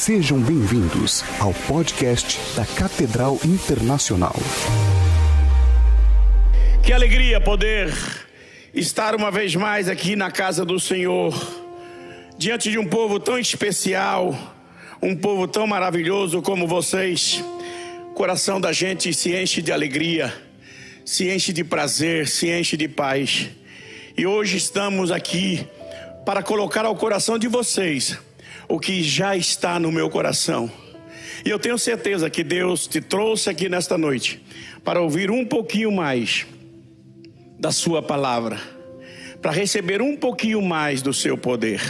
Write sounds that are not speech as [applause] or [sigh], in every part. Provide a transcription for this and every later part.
Sejam bem-vindos ao podcast da Catedral Internacional. Que alegria poder estar uma vez mais aqui na casa do Senhor, diante de um povo tão especial, um povo tão maravilhoso como vocês. O coração da gente se enche de alegria, se enche de prazer, se enche de paz. E hoje estamos aqui para colocar ao coração de vocês o que já está no meu coração. E eu tenho certeza que Deus te trouxe aqui nesta noite para ouvir um pouquinho mais da Sua palavra, para receber um pouquinho mais do seu poder,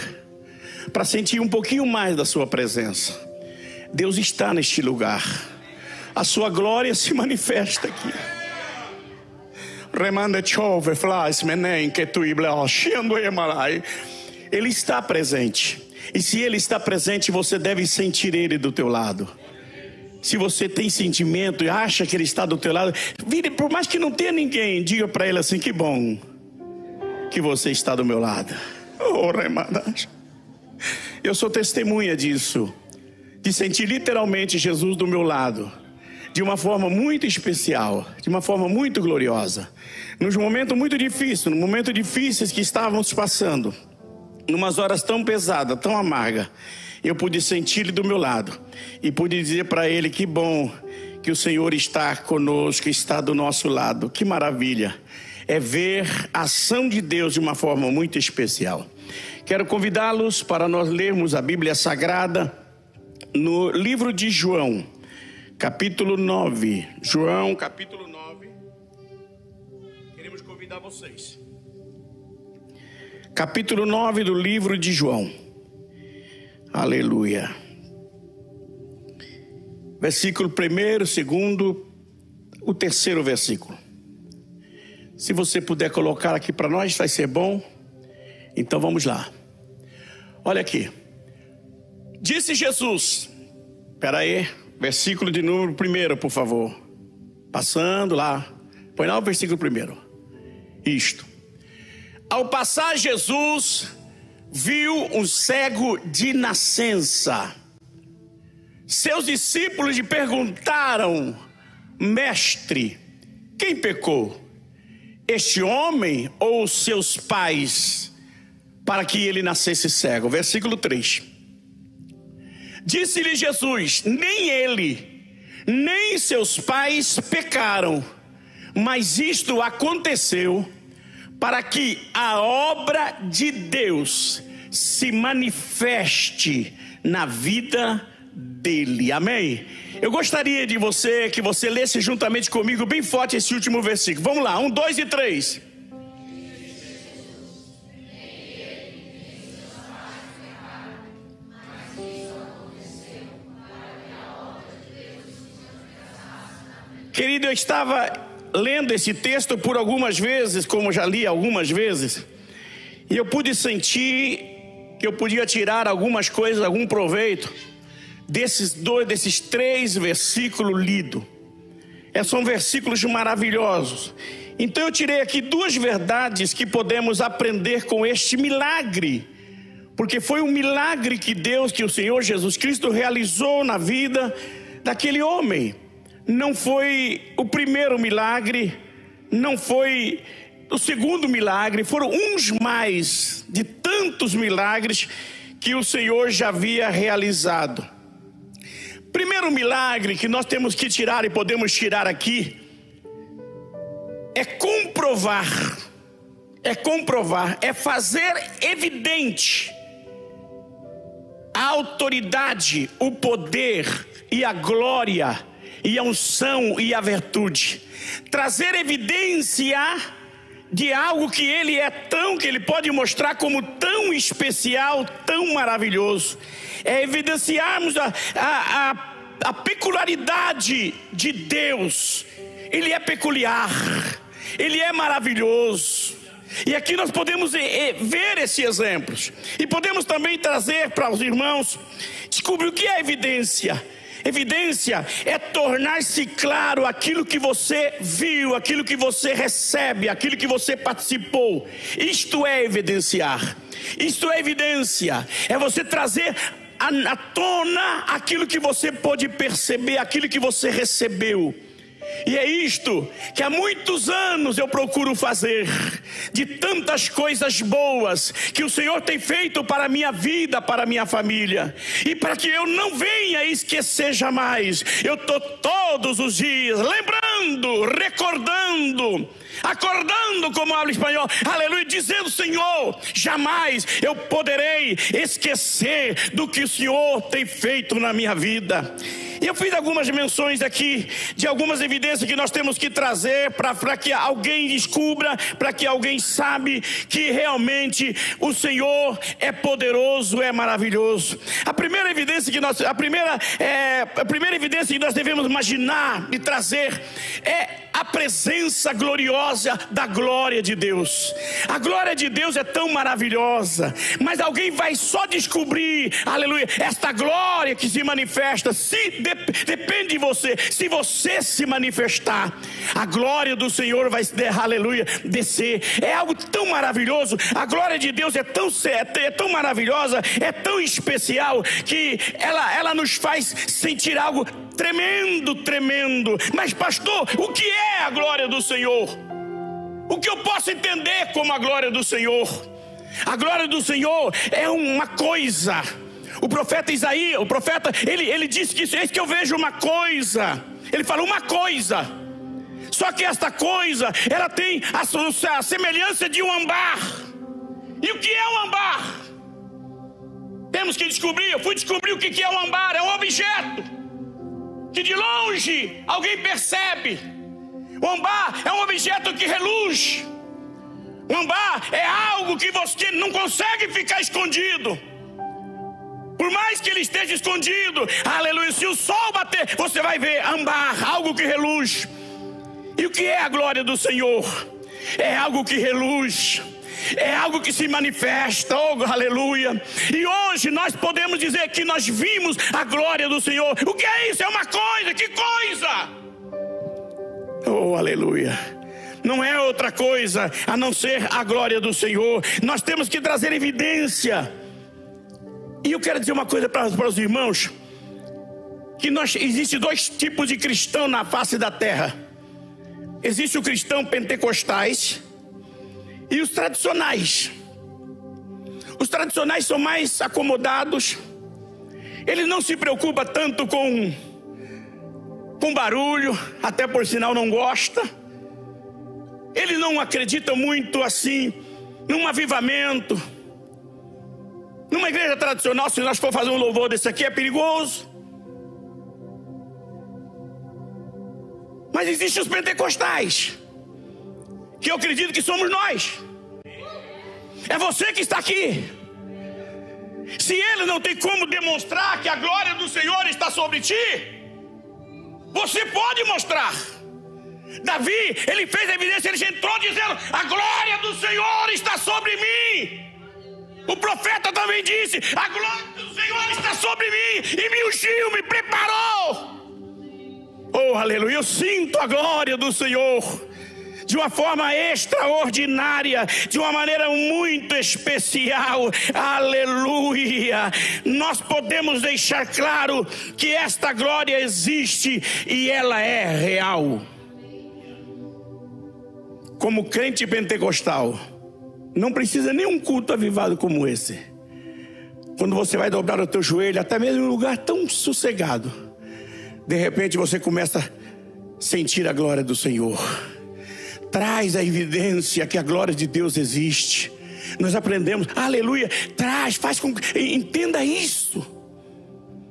para sentir um pouquinho mais da Sua presença. Deus está neste lugar, a Sua glória se [laughs] manifesta aqui. Ele está presente. E se Ele está presente, você deve sentir Ele do teu lado. Se você tem sentimento e acha que Ele está do teu lado, vire, por mais que não tenha ninguém, diga para Ele assim: que bom que você está do meu lado. Oh, remadas. Eu sou testemunha disso, de sentir literalmente Jesus do meu lado, de uma forma muito especial, de uma forma muito gloriosa, nos momentos muito difíceis, nos momentos difíceis que estávamos passando numas horas tão pesadas, tão amargas, eu pude sentir ele do meu lado e pude dizer para ele que bom que o Senhor está conosco, está do nosso lado. Que maravilha! É ver a ação de Deus de uma forma muito especial. Quero convidá-los para nós lermos a Bíblia Sagrada no livro de João, capítulo 9. João, capítulo 9. Queremos convidar vocês capítulo 9 do livro de João. Aleluia. Versículo 1, segundo, o terceiro versículo. Se você puder colocar aqui para nós, vai ser bom. Então vamos lá. Olha aqui. Disse Jesus. Espera aí, versículo de número primeiro, por favor. Passando lá. Põe lá o versículo primeiro. Isto. Ao passar Jesus viu um cego de nascença. Seus discípulos lhe perguntaram: Mestre, quem pecou? Este homem ou seus pais, para que ele nascesse cego? Versículo 3. Disse-lhe Jesus: Nem ele, nem seus pais pecaram, mas isto aconteceu para que a obra de Deus se manifeste na vida dele. Amém? Eu gostaria de você que você lesse juntamente comigo bem forte esse último versículo. Vamos lá, um, dois e três. Querido, eu estava lendo esse texto por algumas vezes, como já li algumas vezes, e eu pude sentir que eu podia tirar algumas coisas, algum proveito desses dois, desses três versículos lidos. É, são versículos maravilhosos. Então eu tirei aqui duas verdades que podemos aprender com este milagre. Porque foi um milagre que Deus, que o Senhor Jesus Cristo realizou na vida daquele homem não foi o primeiro milagre, não foi o segundo milagre, foram uns mais de tantos milagres que o Senhor já havia realizado. Primeiro milagre que nós temos que tirar e podemos tirar aqui é comprovar, é comprovar, é fazer evidente a autoridade, o poder e a glória e a unção e a virtude. Trazer evidência de algo que ele é tão, que ele pode mostrar como tão especial, tão maravilhoso. É evidenciarmos a, a, a, a peculiaridade de Deus. Ele é peculiar, ele é maravilhoso. E aqui nós podemos ver esses exemplos. E podemos também trazer para os irmãos, descobrir o que é evidência Evidência é tornar-se claro aquilo que você viu, aquilo que você recebe, aquilo que você participou. Isto é evidenciar. Isto é evidência. É você trazer à tona aquilo que você pode perceber, aquilo que você recebeu. E é isto que há muitos anos eu procuro fazer, de tantas coisas boas que o Senhor tem feito para a minha vida, para a minha família, e para que eu não venha esquecer jamais, eu estou todos os dias lembrando, recordando, acordando, como habla espanhol, aleluia, dizendo: Senhor, jamais eu poderei esquecer do que o Senhor tem feito na minha vida. E eu fiz algumas menções aqui de algumas evidências que nós temos que trazer para que alguém descubra, para que alguém sabe que realmente o Senhor é poderoso, é maravilhoso. A primeira evidência que nós, a primeira, é, a primeira evidência que nós devemos imaginar e trazer é a presença gloriosa da glória de Deus. A glória de Deus é tão maravilhosa, mas alguém vai só descobrir, aleluia, esta glória que se manifesta se depende de você. Se você se manifestar, a glória do Senhor vai, aleluia, descer. É algo tão maravilhoso. A glória de Deus é tão, é tão maravilhosa, é tão especial, que ela, ela nos faz sentir algo tremendo, tremendo. Mas, pastor, o que é a glória do Senhor? O que eu posso entender como a glória do Senhor? A glória do Senhor é uma coisa o profeta Isaías, o profeta, ele, ele disse que eis que eu vejo uma coisa. Ele fala uma coisa. Só que esta coisa, ela tem a, a semelhança de um ambar. E o que é um ambar? Temos que descobrir. Eu fui descobrir o que é um ambar. É um objeto que de longe alguém percebe. O ambar é um objeto que reluz. O ambar é algo que você não consegue ficar escondido. Por mais que ele esteja escondido, aleluia, se o sol bater, você vai ver ambar, algo que reluz. E o que é a glória do Senhor? É algo que reluz é algo que se manifesta, oh aleluia. E hoje nós podemos dizer que nós vimos a glória do Senhor. O que é isso? É uma coisa, que coisa! Oh aleluia. Não é outra coisa a não ser a glória do Senhor. Nós temos que trazer evidência e eu quero dizer uma coisa para, para os irmãos: que nós existe dois tipos de cristão na face da terra. Existe o cristão pentecostais e os tradicionais. Os tradicionais são mais acomodados. Ele não se preocupa tanto com com barulho, até por sinal não gosta. Ele não acredita muito assim num avivamento numa igreja tradicional, se nós for fazer um louvor desse aqui, é perigoso. Mas existem os pentecostais, que eu acredito que somos nós. É você que está aqui. Se ele não tem como demonstrar que a glória do Senhor está sobre ti, você pode mostrar. Davi, ele fez a evidência, ele entrou dizendo: A glória do Senhor está sobre mim. O profeta também disse: A glória do Senhor está sobre mim e me ungiu, me preparou. Oh, aleluia! Eu sinto a glória do Senhor de uma forma extraordinária, de uma maneira muito especial. Aleluia! Nós podemos deixar claro que esta glória existe e ela é real. Como crente pentecostal, não precisa nem um culto avivado como esse. Quando você vai dobrar o teu joelho, até mesmo em um lugar tão sossegado, de repente você começa a sentir a glória do Senhor. Traz a evidência que a glória de Deus existe. Nós aprendemos, aleluia, traz, faz com que entenda isso.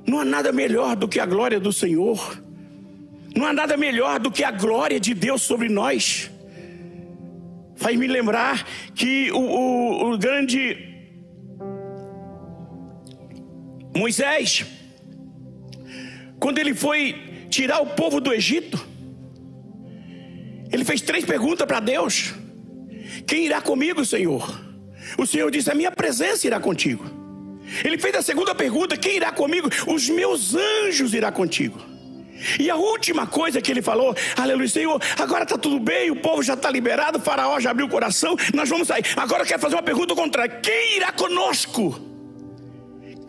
Não há nada melhor do que a glória do Senhor. Não há nada melhor do que a glória de Deus sobre nós faz me lembrar que o, o, o grande Moisés, quando ele foi tirar o povo do Egito, ele fez três perguntas para Deus: Quem irá comigo, Senhor? O Senhor disse: A minha presença irá contigo. Ele fez a segunda pergunta: Quem irá comigo? Os meus anjos irá contigo. E a última coisa que ele falou, aleluia, Senhor, agora está tudo bem, o povo já está liberado, o faraó já abriu o coração, nós vamos sair. Agora eu quero fazer uma pergunta contrária: quem irá conosco?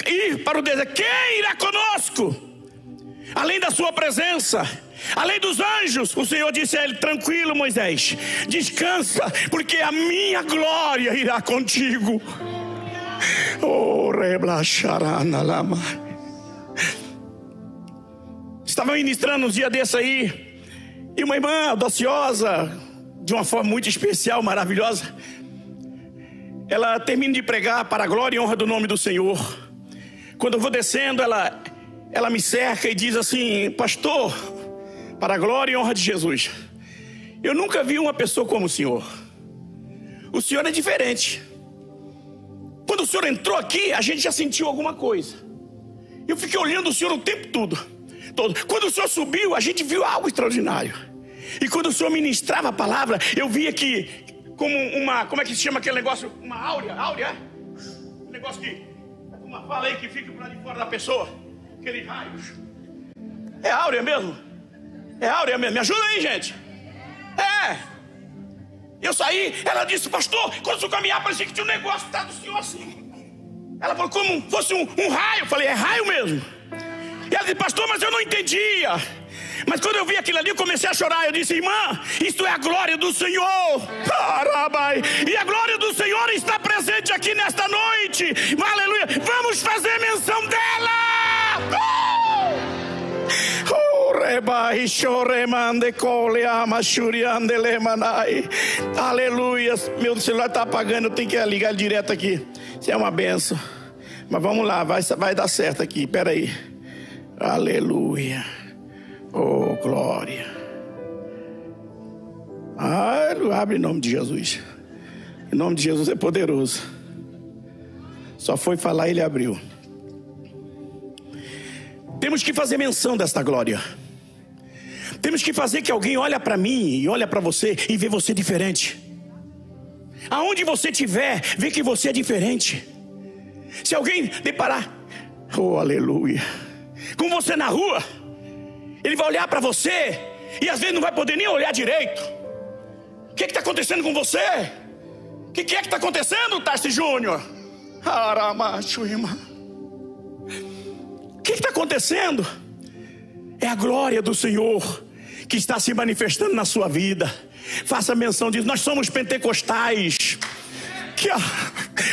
ir para o deserto. Quem irá conosco? Além da sua presença, além dos anjos, o Senhor disse a ele: Tranquilo, Moisés, descansa, porque a minha glória irá contigo. Oh, lama. Estava ministrando um dia desse aí, e uma irmã audaciosa, de uma forma muito especial, maravilhosa, ela termina de pregar para a glória e honra do nome do Senhor. Quando eu vou descendo, ela, ela me cerca e diz assim: Pastor, para a glória e honra de Jesus, eu nunca vi uma pessoa como o Senhor. O Senhor é diferente. Quando o Senhor entrou aqui, a gente já sentiu alguma coisa. Eu fiquei olhando o Senhor o tempo todo. todo. Quando o Senhor subiu, a gente viu algo extraordinário. E quando o Senhor ministrava a palavra, eu via que, como uma, como é que se chama aquele negócio? Uma áurea, áurea? Um negócio que, uma fala aí que fica para de fora da pessoa. Aqueles raios. É áurea mesmo? É áurea mesmo. Me ajuda aí, gente. É. Eu saí, ela disse, pastor, quando eu caminhar, parecia que tinha um negócio tá do senhor assim. Ela falou, como fosse um, um raio. Eu falei, é raio mesmo. E ela disse, pastor, mas eu não entendia. Mas quando eu vi aquilo ali, eu comecei a chorar. Eu disse, irmã, isto é a glória do Senhor. [laughs] E a glória do Senhor está presente aqui nesta noite. Aleluia. Aleluia. Meu celular está apagando, eu tenho que ligar direto aqui. Isso é uma benção. Mas vamos lá, vai, vai dar certo aqui. Espera aí. Aleluia. Oh, glória. Ah, abre em nome de Jesus. Em nome de Jesus é poderoso. Só foi falar e ele abriu. Temos que fazer menção desta glória. Temos que fazer que alguém olhe para mim e olhe para você e vê você diferente. Aonde você estiver, vê que você é diferente. Se alguém deparar, oh aleluia, com você na rua, ele vai olhar para você e às vezes não vai poder nem olhar direito. O que está acontecendo com você? O que, que, é que está acontecendo, Tarsi Júnior? O que está acontecendo? É a glória do Senhor que está se manifestando na sua vida. Faça menção disso. Nós somos pentecostais. Que,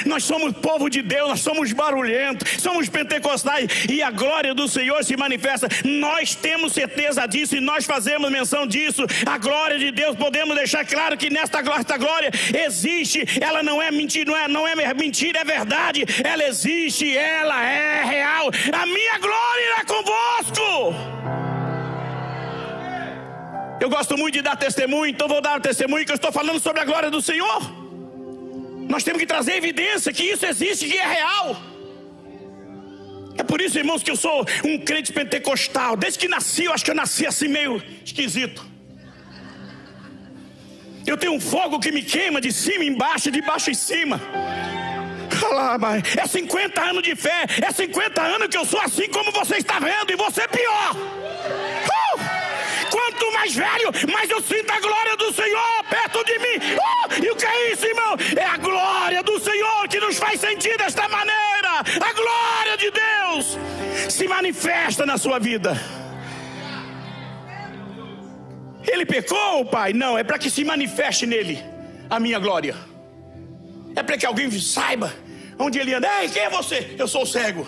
nós somos povo de Deus, nós somos barulhentos, somos pentecostais e a glória do Senhor se manifesta. Nós temos certeza disso e nós fazemos menção disso. A glória de Deus, podemos deixar claro que nesta esta glória existe, ela não é mentira, não é, não é mentira, é verdade. Ela existe, ela é real. A minha glória irá convosco. Eu gosto muito de dar testemunho, então vou dar testemunho que eu estou falando sobre a glória do Senhor. Nós temos que trazer evidência que isso existe, que é real. É por isso, irmãos, que eu sou um crente pentecostal. Desde que nasci, eu acho que eu nasci assim meio esquisito. Eu tenho um fogo que me queima de cima embaixo, de baixo em cima. É 50 anos de fé, é 50 anos que eu sou assim como você está vendo, e você é pior. Uh! Quanto mais velho, mais eu sinto a glória do Senhor perto de mim. Uh! E o que é isso, irmão? É a glória do Senhor que nos faz sentir desta maneira. A glória de Deus se manifesta na sua vida. Ele pecou, pai? Não, é para que se manifeste nele a minha glória. É para que alguém saiba onde ele anda. Ei, quem é você? Eu sou cego.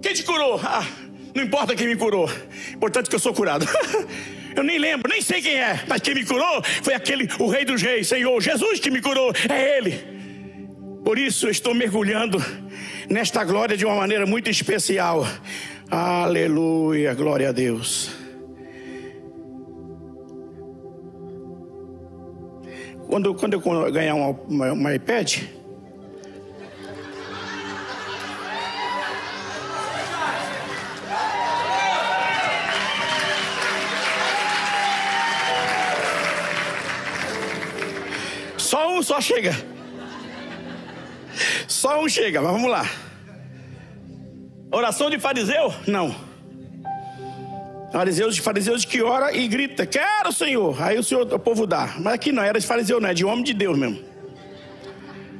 Quem te curou? Ah, não importa quem me curou, importante que eu sou curado. [laughs] eu nem lembro, nem sei quem é, mas quem me curou foi aquele, o Rei dos Reis, Senhor, Jesus que me curou, é Ele. Por isso eu estou mergulhando nesta glória de uma maneira muito especial. Aleluia, glória a Deus. Quando, quando eu ganhar uma, uma iPad, só chega. Só um chega, mas vamos lá. Oração de fariseu? Não. Fariseus de fariseus que ora e grita: Quero, Senhor. Aí o Senhor, o povo dá. Mas aqui não era de fariseu, não, é de homem de Deus mesmo.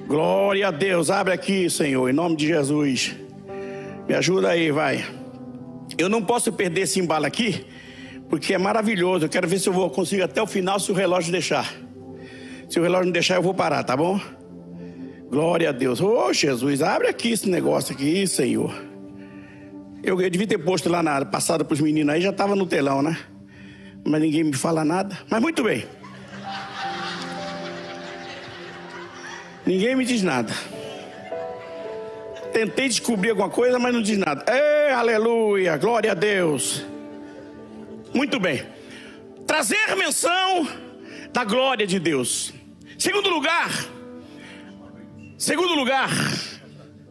Glória a Deus. Abre aqui, Senhor, em nome de Jesus. Me ajuda aí, vai. Eu não posso perder esse embalo aqui, porque é maravilhoso. Eu quero ver se eu vou conseguir até o final, se o relógio deixar. Se o relógio não deixar, eu vou parar, tá bom? Glória a Deus. Ô oh, Jesus, abre aqui esse negócio aqui, Senhor. Eu, eu devia ter posto lá na passada para os meninos aí, já estava no telão, né? Mas ninguém me fala nada. Mas muito bem. Ninguém me diz nada. Tentei descobrir alguma coisa, mas não diz nada. Ei, aleluia, glória a Deus. Muito bem. Trazer menção da glória de Deus. Segundo lugar. Segundo lugar.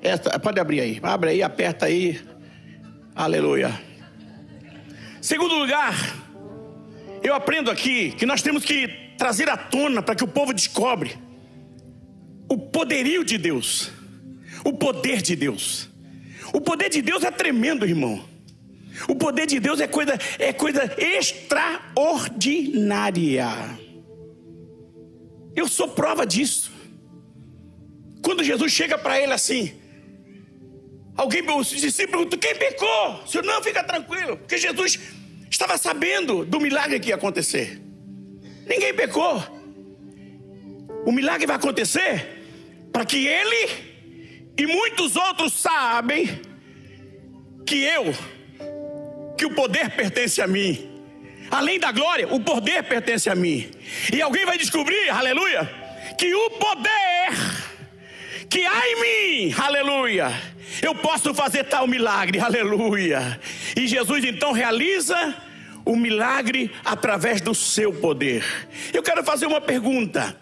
Esta, pode abrir aí. Abre aí, aperta aí. Aleluia. Segundo lugar, eu aprendo aqui que nós temos que trazer à tona para que o povo descobre o poderio de Deus, o poder de Deus. O poder de Deus é tremendo, irmão. O poder de Deus é coisa, é coisa extraordinária. Eu sou prova disso. Quando Jesus chega para ele assim, alguém, discípulos perguntam: quem pecou? O senhor não fica tranquilo, porque Jesus estava sabendo do milagre que ia acontecer. Ninguém pecou. O milagre vai acontecer para que ele e muitos outros sabem que eu, que o poder pertence a mim. Além da glória, o poder pertence a mim. E alguém vai descobrir, aleluia, que o poder que há em mim, aleluia, eu posso fazer tal milagre, aleluia. E Jesus então realiza o milagre através do seu poder. Eu quero fazer uma pergunta: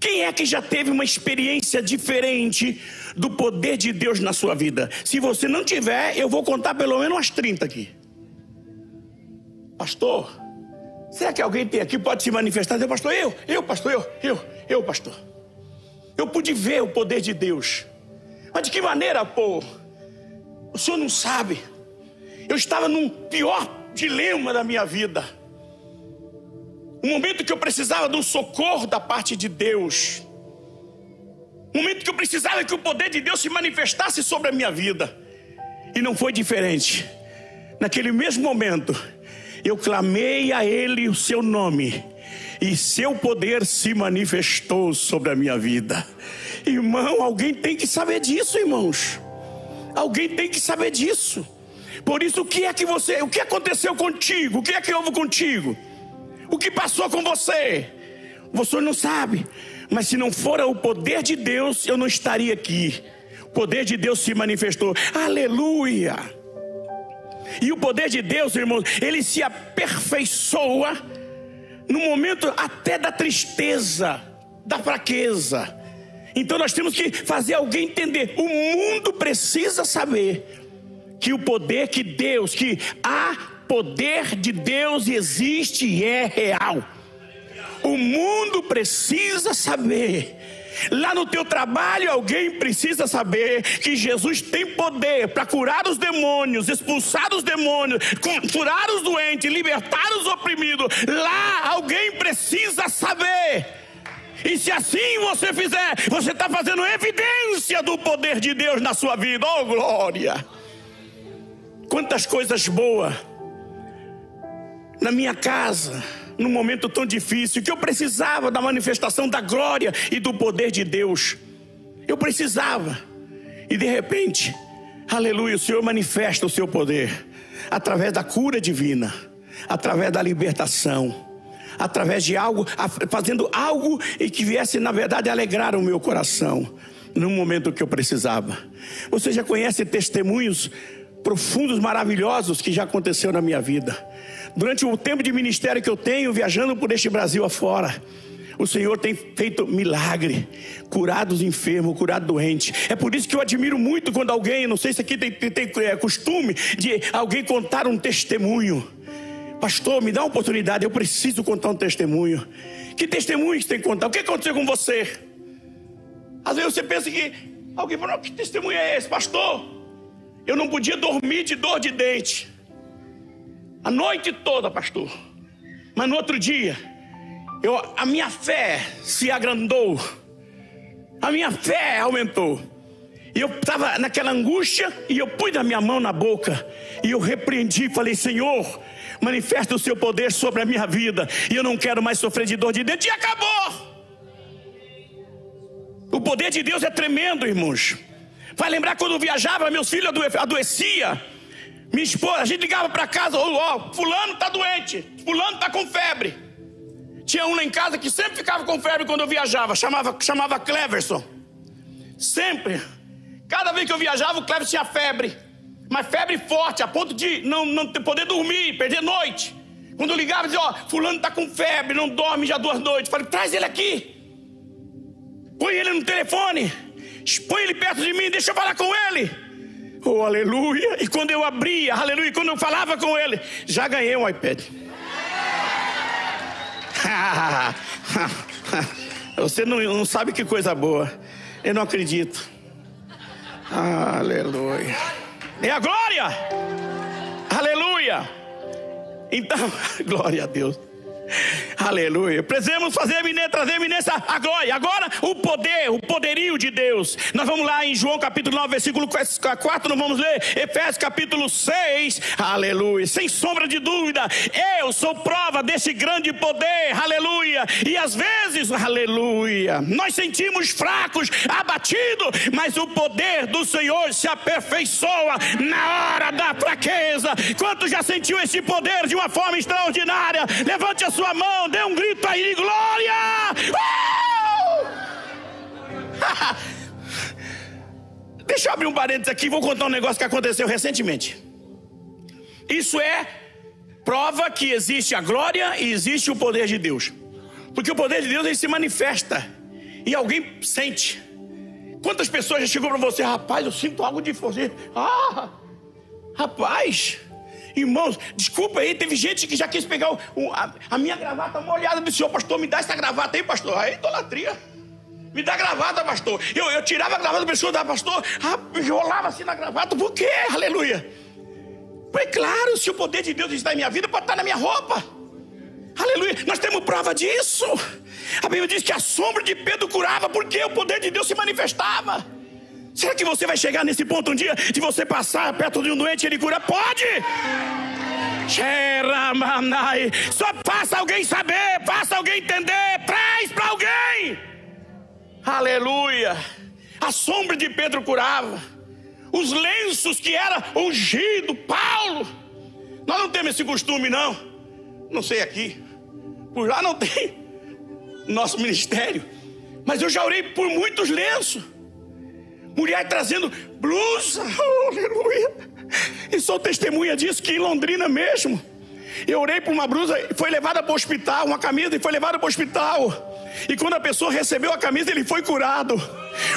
quem é que já teve uma experiência diferente do poder de Deus na sua vida? Se você não tiver, eu vou contar pelo menos umas 30 aqui. Pastor, será que alguém tem aqui pode se manifestar? Eu, pastor, eu, eu, pastor, eu, eu, eu, pastor. Eu pude ver o poder de Deus. Mas de que maneira, pô? O senhor não sabe. Eu estava num pior dilema da minha vida. Um momento que eu precisava de um socorro da parte de Deus. Um momento que eu precisava que o poder de Deus se manifestasse sobre a minha vida. E não foi diferente. Naquele mesmo momento, eu clamei a Ele o seu nome. E seu poder se manifestou sobre a minha vida. Irmão, alguém tem que saber disso, irmãos. Alguém tem que saber disso. Por isso, o que é que você, o que aconteceu contigo? O que é que houve contigo? O que passou com você? Você não sabe. Mas se não for o poder de Deus, eu não estaria aqui. O poder de Deus se manifestou. Aleluia! E o poder de Deus, irmãos, ele se aperfeiçoa no momento até da tristeza, da fraqueza. Então nós temos que fazer alguém entender. O mundo precisa saber que o poder que Deus, que há poder de Deus existe e é real. O mundo precisa saber. Lá no teu trabalho, alguém precisa saber que Jesus tem poder para curar os demônios, expulsar os demônios, curar os doentes, libertar os oprimidos. Lá, alguém precisa saber. E se assim você fizer, você está fazendo evidência do poder de Deus na sua vida. Oh, glória! Quantas coisas boas na minha casa, num momento tão difícil, que eu precisava da manifestação da glória e do poder de Deus. Eu precisava. E de repente, aleluia, o Senhor manifesta o seu poder através da cura divina, através da libertação, através de algo, fazendo algo e que viesse, na verdade, alegrar o meu coração no momento que eu precisava. Você já conhece testemunhos profundos, maravilhosos que já aconteceu na minha vida. Durante o tempo de ministério que eu tenho, viajando por este Brasil afora, o Senhor tem feito milagre, curado os enfermos, curado doente. É por isso que eu admiro muito quando alguém, não sei se aqui tem, tem, tem é, costume de alguém contar um testemunho. Pastor, me dá uma oportunidade, eu preciso contar um testemunho. Que testemunho você tem que contar? O que aconteceu com você? Às vezes você pensa que alguém falou, que testemunho é esse, pastor? Eu não podia dormir de dor de dente. A noite toda, pastor. Mas no outro dia, eu, a minha fé se agrandou. A minha fé aumentou. E eu estava naquela angústia e eu pus a minha mão na boca e eu repreendi falei: Senhor, manifesta o seu poder sobre a minha vida e eu não quero mais sofrer de dor de dentro. E acabou. O poder de Deus é tremendo, irmãos. Vai lembrar quando viajava, meus filhos adoecia. Minha esposa, a gente ligava para casa, ó, oh, fulano está doente, fulano está com febre. Tinha um lá em casa que sempre ficava com febre quando eu viajava, chamava, chamava Cleverson. Sempre. Cada vez que eu viajava, o Cleverson tinha febre. Mas febre forte, a ponto de não, não poder dormir, perder noite. Quando eu ligava, dizia, ó, oh, fulano está com febre, não dorme já duas noites. Falei, traz ele aqui. Põe ele no telefone. Põe ele perto de mim, deixa eu falar com ele. Oh, aleluia. E quando eu abria, aleluia, quando eu falava com ele, já ganhei um iPad. [laughs] Você não, não sabe que coisa boa. Eu não acredito. Aleluia. É a glória. Aleluia. Então, [laughs] glória a Deus. [laughs] Aleluia. Precisamos fazer trazer eminência a glória. Agora, o poder, o poderio de Deus. Nós vamos lá em João capítulo 9, versículo 4, nós vamos ler Efésios capítulo 6. Aleluia. Sem sombra de dúvida, eu sou prova desse grande poder. Aleluia. E às vezes, aleluia, nós sentimos fracos, abatidos, mas o poder do Senhor se aperfeiçoa na hora da fraqueza. Quanto já sentiu esse poder de uma forma extraordinária? Levante a sua mão, dê um grito aí glória! Uh! [laughs] Deixa eu abrir um parênteses aqui, vou contar um negócio que aconteceu recentemente. Isso é prova que existe a glória e existe o poder de Deus. Porque o poder de Deus ele se manifesta e alguém sente. Quantas pessoas já chegou para você, rapaz, eu sinto algo de você. Ah, rapaz, Irmãos, desculpa aí, teve gente que já quis pegar o, o, a, a, minha gravata molhada. Disse, senhor, pastor, me dá essa gravata aí, pastor. Aí, idolatria. Me dá gravata, pastor. Eu, eu tirava a gravata da pessoa, da pastor, rolava assim na gravata. Por quê? Aleluia. Foi claro, se o poder de Deus está em minha vida, pode estar na minha roupa. Aleluia. Nós temos prova disso. A Bíblia diz que a sombra de Pedro curava porque o poder de Deus se manifestava. Será que você vai chegar nesse ponto um dia de você passar perto de um doente e ele cura? Pode! Só faça alguém saber, faça alguém entender, traz para alguém. Aleluia! A sombra de Pedro curava. Os lenços que era ungido, Paulo. Nós não temos esse costume, não. Não sei aqui. Por lá não tem nosso ministério. Mas eu já orei por muitos lenços mulher trazendo blusa, aleluia. E sou testemunha disso que em Londrina mesmo, eu orei por uma blusa, foi levada para o hospital, uma camisa e foi levada para o hospital. E quando a pessoa recebeu a camisa, ele foi curado.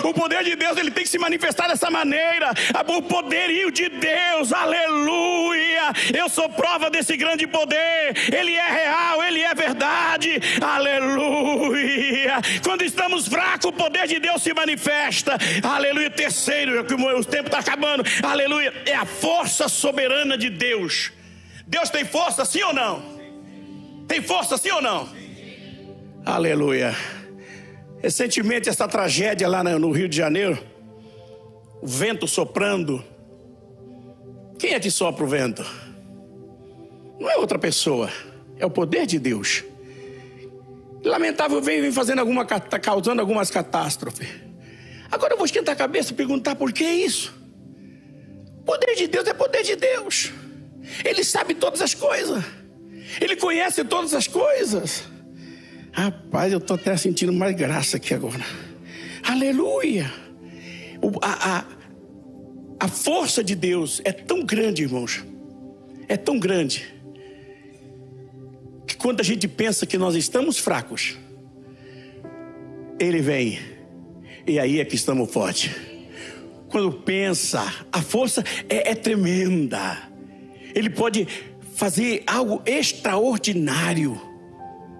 O poder de Deus ele tem que se manifestar dessa maneira. O poderio de Deus, aleluia. Eu sou prova desse grande poder. Ele é real, ele é verdade, aleluia. Quando estamos fracos, o poder de Deus se manifesta, aleluia. Terceiro, que o tempo está acabando, aleluia. É a força soberana de Deus. Deus tem força, sim ou não? Tem força, sim ou não? Aleluia. Recentemente, essa tragédia lá no Rio de Janeiro, o vento soprando. Quem é que sopra o vento? Não é outra pessoa, é o poder de Deus. Lamentável vem fazendo alguma, tá causando algumas catástrofes. Agora eu vou esquentar a cabeça e perguntar por que isso? Poder de Deus é poder de Deus. Ele sabe todas as coisas. Ele conhece todas as coisas. Rapaz, eu estou até sentindo mais graça aqui agora. Aleluia! O, a, a, a força de Deus é tão grande, irmãos. É tão grande. Que quando a gente pensa que nós estamos fracos, Ele vem. E aí é que estamos fortes. Quando pensa, a força é, é tremenda. Ele pode fazer algo extraordinário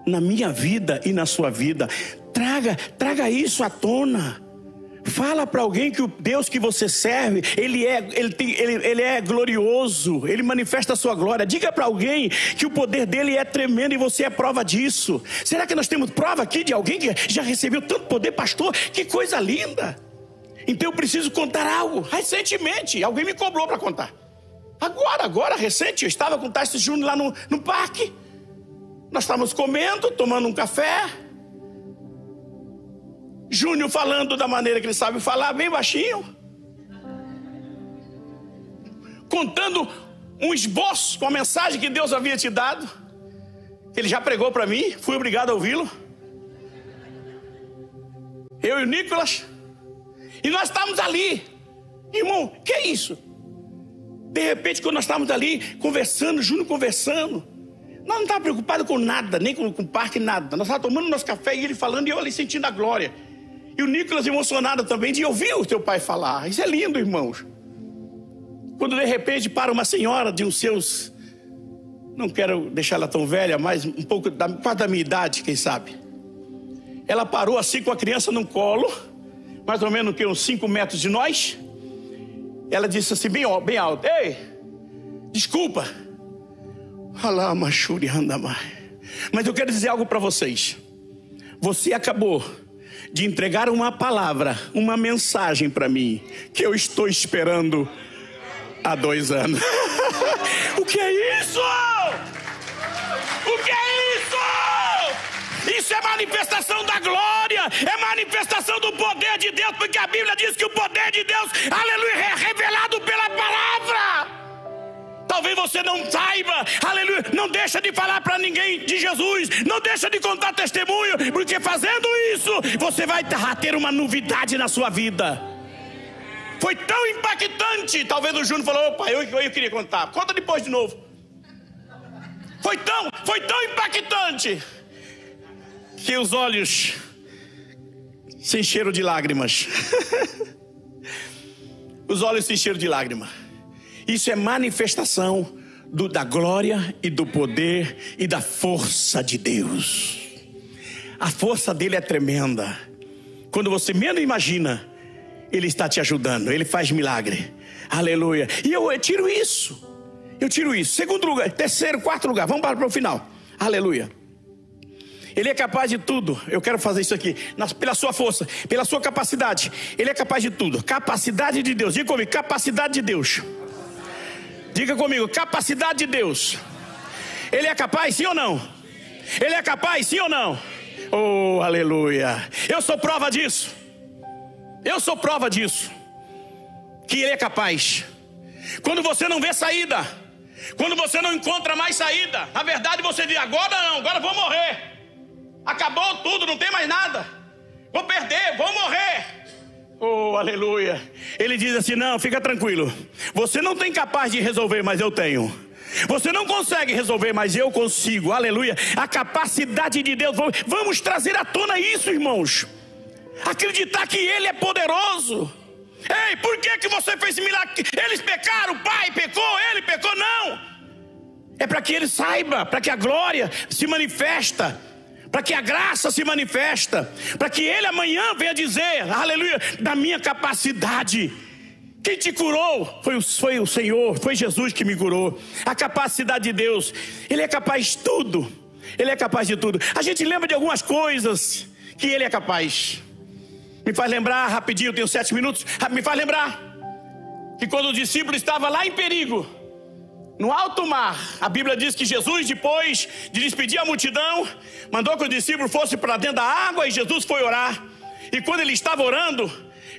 na minha vida e na sua vida. Traga, traga isso à tona. Fala para alguém que o Deus que você serve, ele é, ele, tem, ele, ele é glorioso, ele manifesta a sua glória. Diga para alguém que o poder dele é tremendo e você é prova disso. Será que nós temos prova aqui de alguém que já recebeu tanto poder, pastor? Que coisa linda! Então eu preciso contar algo. Recentemente, alguém me cobrou para contar. Agora, agora, recente, eu estava com o Tassi Júnior lá no, no parque. Nós estávamos comendo, tomando um café. Júnior falando da maneira que ele sabe falar, bem baixinho. Contando um esboço com a mensagem que Deus havia te dado. Ele já pregou para mim, fui obrigado a ouvi-lo. Eu e o Nicolas. E nós estávamos ali. Irmão, que é isso? De repente, quando nós estávamos ali conversando, Júnior conversando, nós não estávamos preocupados com nada, nem com, com parque, nada. Nós estávamos tomando nosso café e ele falando e eu ali sentindo a glória. E o Nicolas emocionado também de ouvir o teu pai falar. Isso é lindo, irmãos. Quando de repente para uma senhora de uns seus. Não quero deixar ela tão velha, mas um pouco da, quase da minha idade, quem sabe. Ela parou assim com a criança no colo, mais ou menos que uns 5 metros de nós. Ela disse assim, bem, bem alto: Ei, desculpa. Mas eu quero dizer algo para vocês. Você acabou de entregar uma palavra, uma mensagem para mim, que eu estou esperando há dois anos. [laughs] o que é isso? O que é isso? Isso é manifestação da glória, é manifestação do poder de Deus, porque a Bíblia diz que o poder de Deus, aleluia, é revelado pela. Talvez você não saiba, aleluia. Não deixa de falar para ninguém de Jesus. Não deixa de contar testemunho, porque fazendo isso, você vai ter uma novidade na sua vida. Foi tão impactante. Talvez o Júnior falou: opa, eu, eu queria contar. Conta depois de novo. Foi tão, foi tão impactante que os olhos se encheram de lágrimas. [laughs] os olhos se encheram de lágrimas. Isso é manifestação do, da glória e do poder e da força de Deus. A força dele é tremenda. Quando você menos imagina, ele está te ajudando, ele faz milagre. Aleluia. E eu, eu tiro isso. Eu tiro isso. Segundo lugar, terceiro, quarto lugar. Vamos para, o final. Aleluia. Ele é capaz de tudo. Eu quero fazer isso aqui. pela sua força, pela sua capacidade. Ele é capaz de tudo. Capacidade de Deus. Diga comigo, capacidade de Deus. Diga comigo, capacidade de Deus. Ele é capaz, sim ou não? Ele é capaz, sim ou não? Oh, aleluia. Eu sou prova disso. Eu sou prova disso. Que Ele é capaz. Quando você não vê saída, quando você não encontra mais saída, na verdade você diz: agora não, agora vou morrer. Acabou tudo, não tem mais nada. Vou perder, vou morrer. Oh, aleluia. Ele diz assim: não, fica tranquilo. Você não tem capaz de resolver, mas eu tenho. Você não consegue resolver, mas eu consigo. Aleluia. A capacidade de Deus. Vamos trazer à tona isso, irmãos. Acreditar que Ele é poderoso. Ei, por que, que você fez milagre? Eles pecaram, o pai pecou, ele pecou, não. É para que ele saiba, para que a glória se manifesta para que a graça se manifesta, para que ele amanhã venha dizer, aleluia, da minha capacidade. Quem te curou foi o, foi o Senhor, foi Jesus que me curou. A capacidade de Deus, Ele é capaz de tudo. Ele é capaz de tudo. A gente lembra de algumas coisas que Ele é capaz. Me faz lembrar rapidinho, tenho sete minutos. Me faz lembrar que quando o discípulo estava lá em perigo, no alto mar, a Bíblia diz que Jesus, depois de despedir a multidão, mandou que o discípulo fosse para dentro da água e Jesus foi orar. E quando ele estava orando,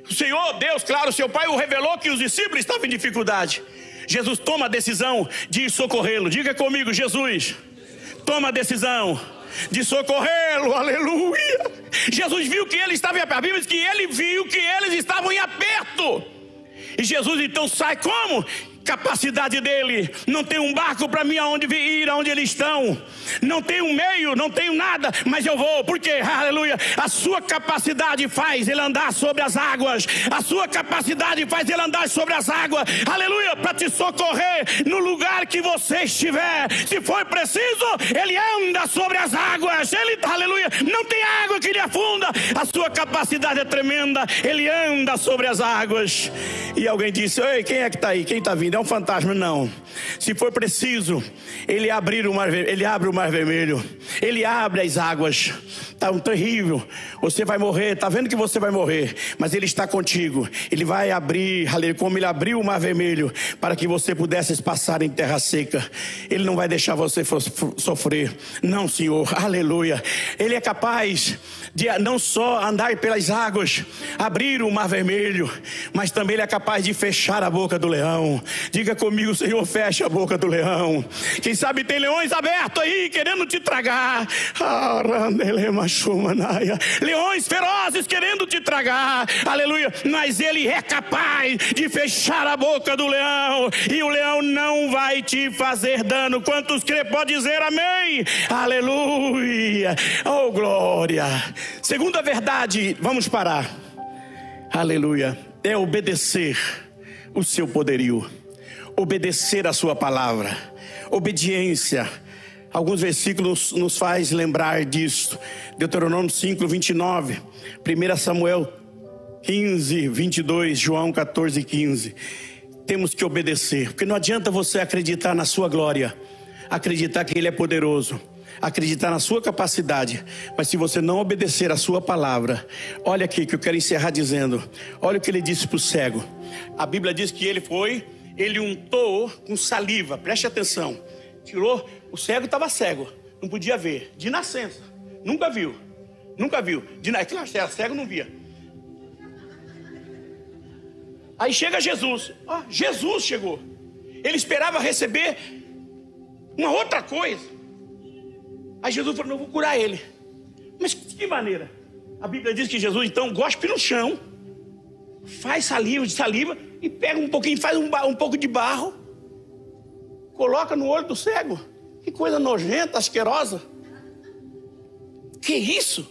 o Senhor, Deus, claro, seu Pai o revelou que os discípulos estavam em dificuldade. Jesus toma a decisão de socorrê-lo. Diga comigo, Jesus, toma a decisão de socorrê-lo, aleluia. Jesus viu que ele estava em aperto. A Bíblia diz que ele viu que eles estavam em aperto. E Jesus então sai como? Capacidade dele. Não tem um barco para mim aonde ir, aonde eles estão. Não tem um meio, não tenho nada, mas eu vou. Porque, [laughs] aleluia, a sua capacidade faz ele andar sobre as águas. A sua capacidade faz ele andar sobre as águas. Aleluia, para te socorrer no lugar que você estiver. Se for preciso, ele anda sobre as águas. Ele, aleluia, não tem água que lhe afunde onda, a sua capacidade é tremenda, ele anda sobre as águas. E alguém disse: Ei, quem é que está aí? Quem está vindo? É um fantasma? Não. Se for preciso, ele, abrir o mar, ele abre o mar vermelho, ele abre as águas. Está um terrível, você vai morrer, está vendo que você vai morrer, mas ele está contigo, ele vai abrir, como ele abriu o mar vermelho, para que você pudesse passar em terra seca, ele não vai deixar você sofrer, não, Senhor, aleluia, ele é capaz de não só andar pelas águas, abrir o mar vermelho, mas também ele é capaz de fechar a boca do leão. Diga comigo, Senhor, fecha a boca do leão. Quem sabe tem leões abertos aí querendo te tragar. Leões ferozes querendo te tragar. Aleluia. Mas ele é capaz de fechar a boca do leão e o leão não vai te fazer dano. Quantos crê pode dizer amém? Aleluia. Oh glória. Segunda verdade, vamos parar. Aleluia. É obedecer o seu poderio. Obedecer a sua palavra. Obediência. Alguns versículos nos faz lembrar disso. Deuteronômio 5, 29. 1 Samuel 15, 22. João 14, 15. Temos que obedecer. Porque não adianta você acreditar na sua glória. Acreditar que Ele é poderoso acreditar na sua capacidade, mas se você não obedecer a sua palavra, olha aqui que eu quero encerrar dizendo: olha o que ele disse para o cego. A Bíblia diz que ele foi, ele untou com saliva, preste atenção, tirou, o cego estava cego, não podia ver, de nascença, nunca viu, nunca viu, de nascença, é cego não via. Aí chega Jesus, oh, Jesus chegou, ele esperava receber uma outra coisa. Aí Jesus falou: Não, vou curar ele. Mas de que maneira? A Bíblia diz que Jesus então gospe no chão, faz saliva de saliva e pega um pouquinho, faz um, um pouco de barro, coloca no olho do cego. Que coisa nojenta, asquerosa. Que isso?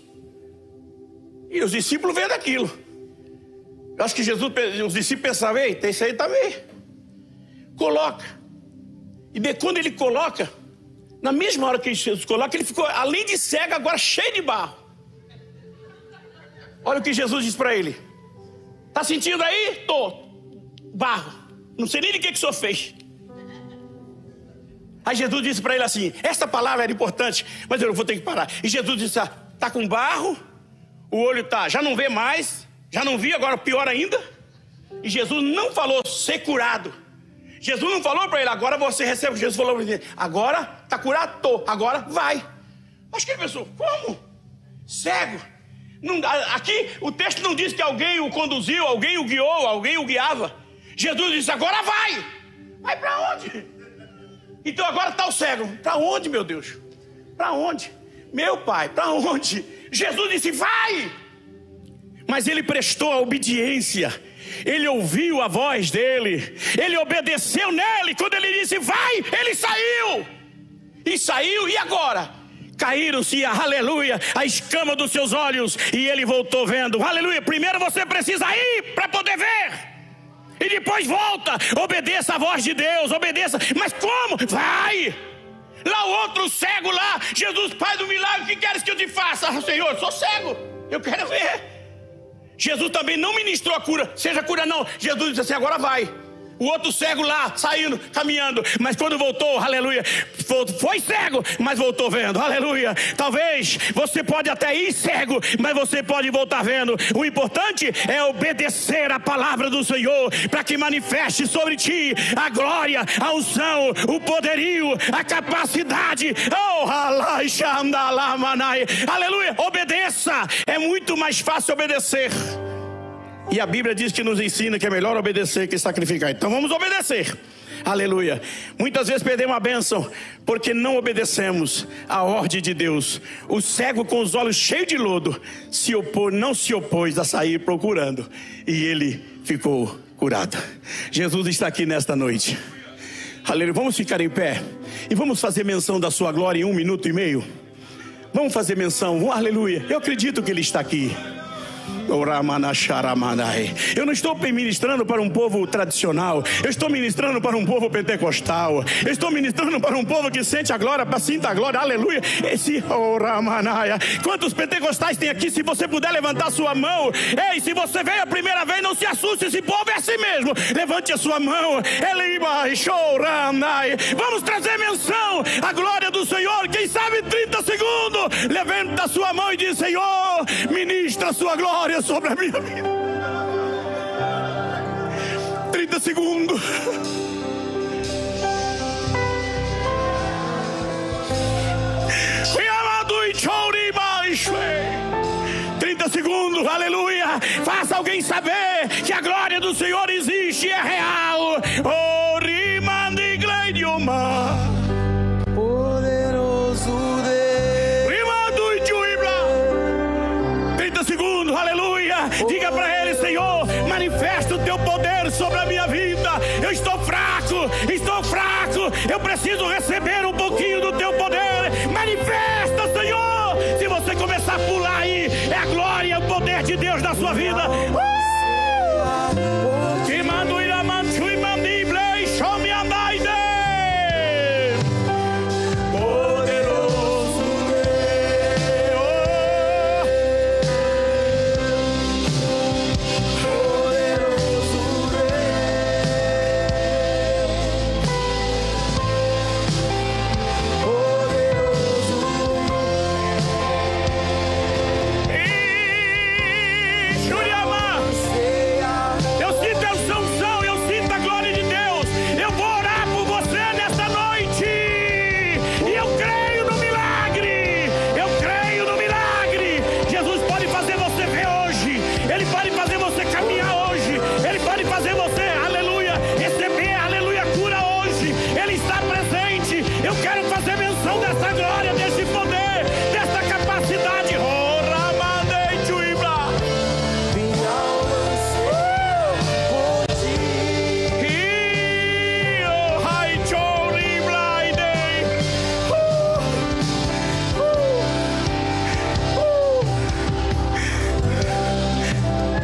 E os discípulos vendo aquilo. Eu acho que Jesus, os discípulos pensavam, eita, esse aí também. Coloca. E quando ele coloca, na mesma hora que Jesus coloca, ele ficou, além de cego, agora cheio de barro. Olha o que Jesus diz para ele: Está sentindo aí? Tô. Barro. Não sei nem de que, que o senhor fez. Aí Jesus disse para ele assim: Essa palavra era importante, mas eu vou ter que parar. E Jesus disse: ah, com barro, o olho tá, já não vê mais, já não vi, agora pior ainda. E Jesus não falou ser curado. Jesus não falou para ele, agora você recebe. Jesus falou para ele, agora está curado, tô, agora vai. Acho que pensou, como? Cego. Não, aqui o texto não diz que alguém o conduziu, alguém o guiou, alguém o guiava. Jesus disse, agora vai. Vai para onde? Então agora está o cego. Para onde, meu Deus? Para onde? Meu pai, para onde? Jesus disse, vai. Mas ele prestou a obediência ele ouviu a voz dele, ele obedeceu nele. Quando ele disse vai, ele saiu. E saiu, e agora? Caíram-se, aleluia, a escama dos seus olhos, e ele voltou vendo, aleluia. Primeiro você precisa ir para poder ver. E depois volta, obedeça a voz de Deus, obedeça. Mas como? Vai! Lá o outro cego lá, Jesus, Pai do milagre, o que queres que eu te faça? Ah, Senhor, sou cego, eu quero ver. Jesus também não ministrou a cura, seja cura não. Jesus disse assim: agora vai. O outro cego lá, saindo, caminhando, mas quando voltou, aleluia, foi cego, mas voltou vendo, aleluia. Talvez você pode até ir cego, mas você pode voltar vendo. O importante é obedecer a palavra do Senhor, para que manifeste sobre ti a glória, a unção, o poderio, a capacidade. Oh, aleluia, obedeça. É muito mais fácil obedecer. E a Bíblia diz que nos ensina que é melhor obedecer que sacrificar. Então vamos obedecer. Aleluia. Muitas vezes perdemos a bênção porque não obedecemos a ordem de Deus. O cego com os olhos cheios de lodo se opor, não se opôs a sair procurando e ele ficou curado. Jesus está aqui nesta noite. Aleluia. Vamos ficar em pé e vamos fazer menção da sua glória em um minuto e meio. Vamos fazer menção. Aleluia. Eu acredito que ele está aqui. Eu não estou ministrando para um povo tradicional, eu estou ministrando para um povo pentecostal, eu estou ministrando para um povo que sente a glória, para sinta a glória, aleluia. Esse Oramanaya. Quantos pentecostais tem aqui? Se você puder levantar sua mão, ei, se você veio a primeira vez, não se assuste, esse povo é assim mesmo. Levante a sua mão, Vamos trazer menção à glória do Senhor. Quem sabe 30 segundos, levanta a sua mão e diz: Senhor, ministra a sua glória sobre a minha vida. 30 segundos. Amado 30 segundos, aleluia. Faça alguém saber que a glória do Senhor existe e é real. Oh, de Deus na sua vida. Uh!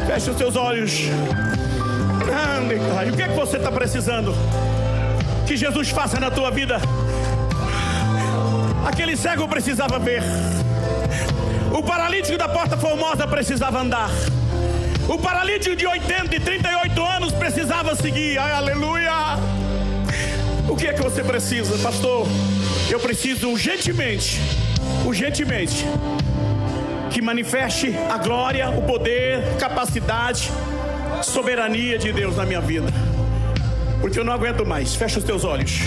Feche os seus olhos. Pai. O que é que você está precisando? Que Jesus faça na tua vida. Aquele cego precisava ver. O paralítico da porta formosa precisava andar. O paralítico de 80 e 38 anos precisava seguir. Ai, aleluia. O que é que você precisa, pastor? Eu preciso urgentemente, urgentemente, que manifeste a glória, o poder, capacidade, soberania de Deus na minha vida. Porque eu não aguento mais. Fecha os teus olhos.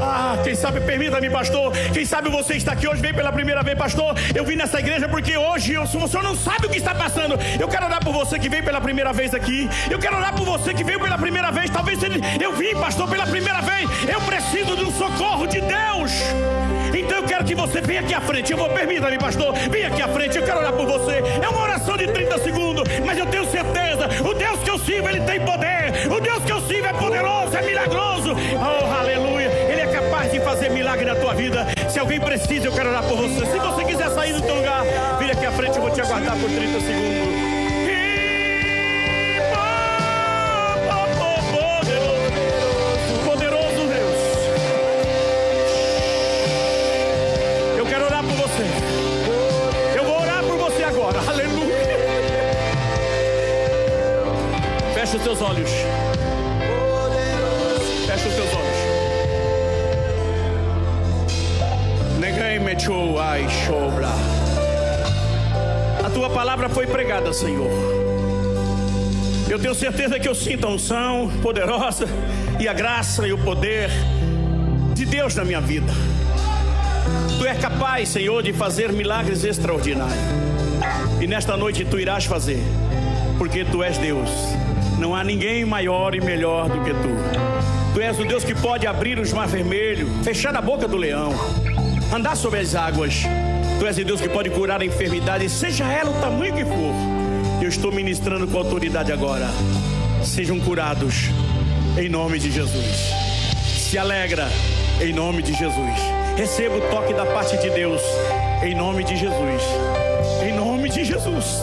Ah, quem sabe, permita-me, pastor. Quem sabe você está aqui hoje, vem pela primeira vez, pastor. Eu vim nessa igreja porque hoje eu, o senhor não sabe o que está passando. Eu quero orar por você que veio pela primeira vez aqui. Eu quero orar por você que veio pela primeira vez. Talvez ele, eu vim, pastor, pela primeira vez. Eu preciso de um socorro de Deus. Então eu quero que você venha aqui à frente. Eu vou, permita-me, pastor. Venha aqui à frente. Eu quero orar por você. É uma oração de 30 segundos, mas eu tenho certeza. O Deus que eu sirvo, ele tem poder. O Deus que eu sirvo é poderoso, é milagroso. Oh, aleluia. Ele é capaz de fazer milagre na tua vida. Se alguém precisa, eu quero orar por você. Se você quiser sair do teu lugar, vem aqui à frente, eu vou te aguardar por 30 segundos. Os teus olhos. Fecha os teus olhos. Negai mechou ai shobra. A tua palavra foi pregada, Senhor. Eu tenho certeza que eu sinto a unção poderosa e a graça e o poder de Deus na minha vida. Tu és capaz, Senhor, de fazer milagres extraordinários. E nesta noite tu irás fazer, porque tu és Deus. Não há ninguém maior e melhor do que tu. Tu és o Deus que pode abrir os mar vermelho, fechar a boca do leão, andar sobre as águas. Tu és o Deus que pode curar a enfermidade, seja ela o tamanho que for. Eu estou ministrando com autoridade agora. Sejam curados em nome de Jesus. Se alegra em nome de Jesus. Receba o toque da parte de Deus Em nome de Jesus. Em nome de Jesus.